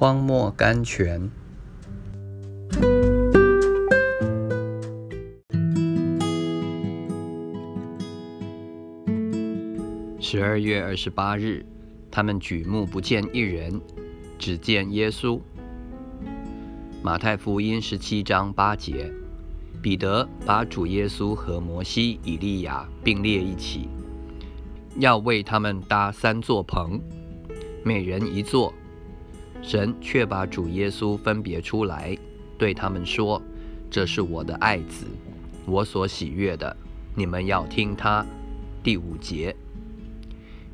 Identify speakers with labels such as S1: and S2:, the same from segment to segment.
S1: 荒漠甘泉。十二月二十八日，他们举目不见一人，只见耶稣。马太福音十七章八节，彼得把主耶稣和摩西、以利亚并列一起，要为他们搭三座棚，每人一座。神却把主耶稣分别出来，对他们说：“这是我的爱子，我所喜悦的，你们要听他。”第五节，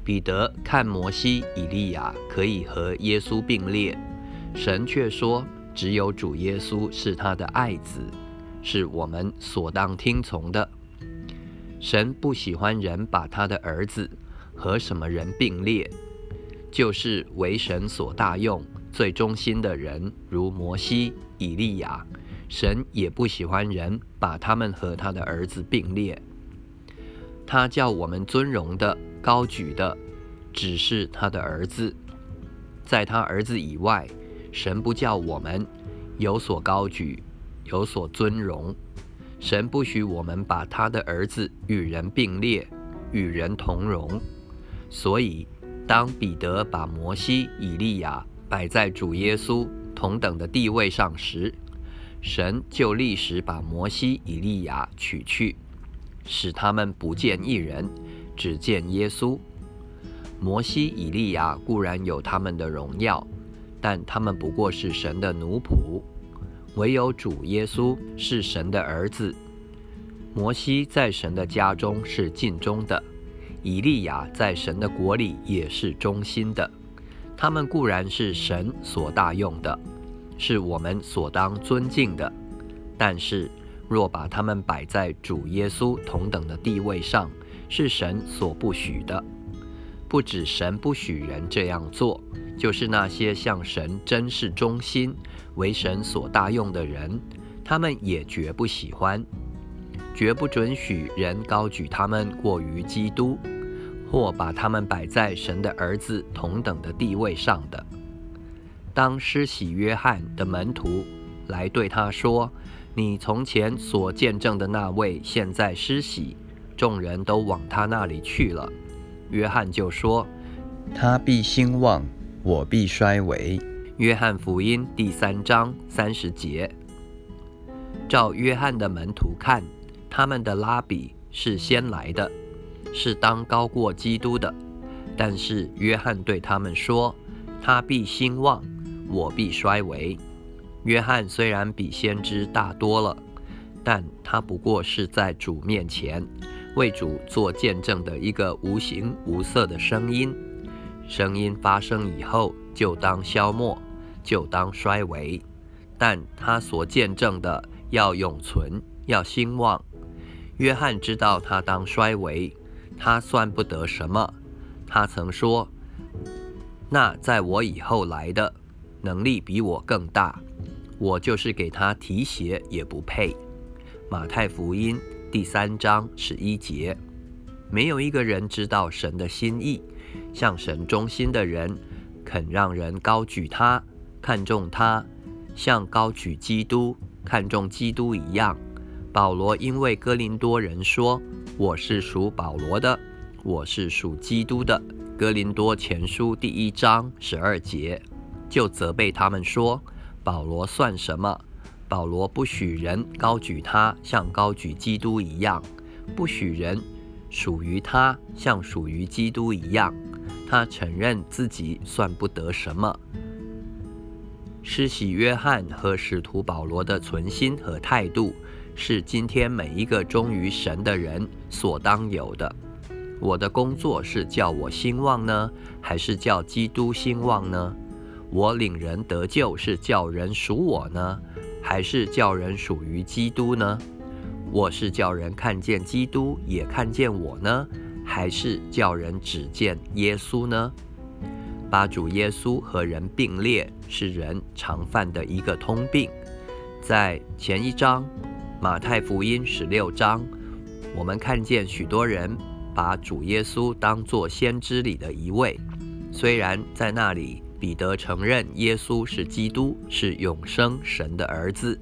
S1: 彼得看摩西、以利亚可以和耶稣并列，神却说：“只有主耶稣是他的爱子，是我们所当听从的。”神不喜欢人把他的儿子和什么人并列。就是为神所大用、最忠心的人，如摩西、以利亚。神也不喜欢人把他们和他的儿子并列。他叫我们尊荣的、高举的，只是他的儿子。在他儿子以外，神不叫我们有所高举、有所尊荣。神不许我们把他的儿子与人并列、与人同荣。所以。当彼得把摩西、以利亚摆在主耶稣同等的地位上时，神就立时把摩西、以利亚取去，使他们不见一人，只见耶稣。摩西、以利亚固然有他们的荣耀，但他们不过是神的奴仆；唯有主耶稣是神的儿子。摩西在神的家中是尽忠的。以利亚在神的国里也是忠心的，他们固然是神所大用的，是我们所当尊敬的。但是，若把他们摆在主耶稣同等的地位上，是神所不许的。不止神不许人这样做，就是那些向神真是忠心、为神所大用的人，他们也绝不喜欢，绝不准许人高举他们过于基督。或把他们摆在神的儿子同等的地位上的，当施洗约翰的门徒来对他说：“你从前所见证的那位，现在施洗，众人都往他那里去了。”约翰就说：“他必兴旺，我必衰微。”约翰福音第三章三十节。照约翰的门徒看，他们的拉比是先来的。是当高过基督的，但是约翰对他们说：“他必兴旺，我必衰微。”约翰虽然比先知大多了，但他不过是在主面前为主做见证的一个无形无色的声音。声音发生以后，就当消没，就当衰微。但他所见证的要永存，要兴旺。约翰知道他当衰微。他算不得什么。他曾说：“那在我以后来的，能力比我更大，我就是给他提鞋也不配。”马太福音第三章十一节。没有一个人知道神的心意，向神忠心的人，肯让人高举他，看重他，像高举基督、看重基督一样。保罗因为哥林多人说。我是属保罗的，我是属基督的。哥林多前书第一章十二节，就责备他们说：保罗算什么？保罗不许人高举他，像高举基督一样；不许人属于他，像属于基督一样。他承认自己算不得什么。施洗约翰和使徒保罗的存心和态度。是今天每一个忠于神的人所当有的。我的工作是叫我兴旺呢，还是叫基督兴旺呢？我领人得救是叫人属我呢，还是叫人属于基督呢？我是叫人看见基督也看见我呢，还是叫人只见耶稣呢？把主耶稣和人并列，是人常犯的一个通病。在前一章。马太福音十六章，我们看见许多人把主耶稣当作先知里的一位，虽然在那里彼得承认耶稣是基督，是永生神的儿子。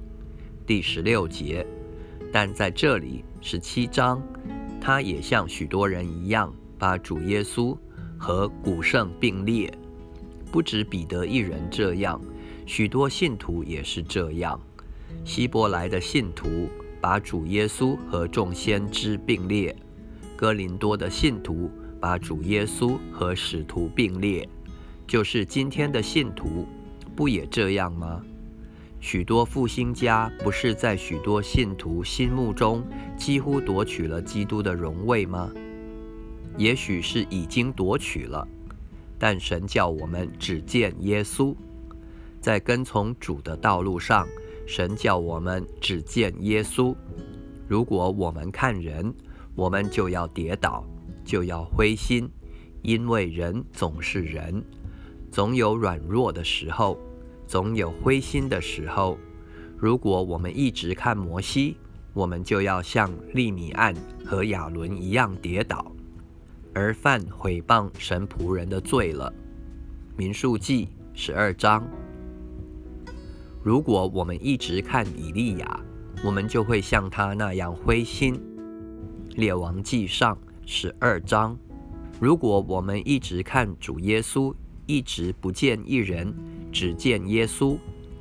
S1: 第十六节，但在这里十七章，他也像许多人一样，把主耶稣和古圣并列。不止彼得一人这样，许多信徒也是这样。希伯来的信徒把主耶稣和众先知并列，哥林多的信徒把主耶稣和使徒并列。就是今天的信徒，不也这样吗？许多复兴家不是在许多信徒心目中几乎夺取了基督的荣位吗？也许是已经夺取了，但神叫我们只见耶稣，在跟从主的道路上，神叫我们只见耶稣。如果我们看人，我们就要跌倒，就要灰心，因为人总是人。总有软弱的时候，总有灰心的时候。如果我们一直看摩西，我们就要像利米暗和亚伦一样跌倒，而犯毁谤神仆人的罪了。民数记十二章。如果我们一直看以利亚，我们就会像他那样灰心。列王记上十二章。如果我们一直看主耶稣，一直不见一人，只见耶稣，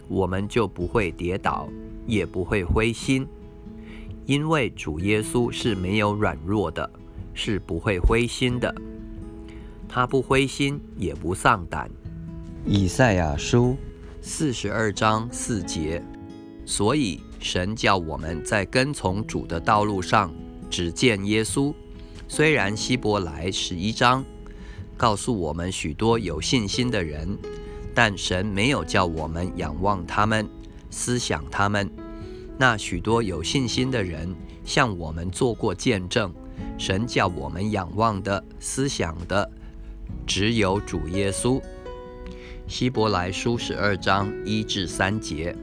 S1: 我们就不会跌倒，也不会灰心，因为主耶稣是没有软弱的，是不会灰心的。他不灰心，也不丧胆。以赛亚书四十二章四节。所以神叫我们在跟从主的道路上只见耶稣。虽然希伯来十一章。告诉我们许多有信心的人，但神没有叫我们仰望他们、思想他们。那许多有信心的人向我们做过见证，神叫我们仰望的、思想的，只有主耶稣。希伯来书十二章一至三节。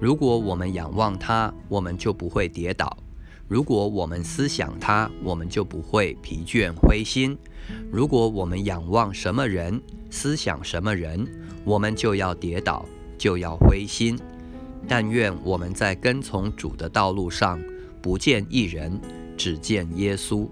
S1: 如果我们仰望他，我们就不会跌倒。如果我们思想他，我们就不会疲倦灰心。如果我们仰望什么人，思想什么人，我们就要跌倒，就要灰心。但愿我们在跟从主的道路上，不见一人，只见耶稣。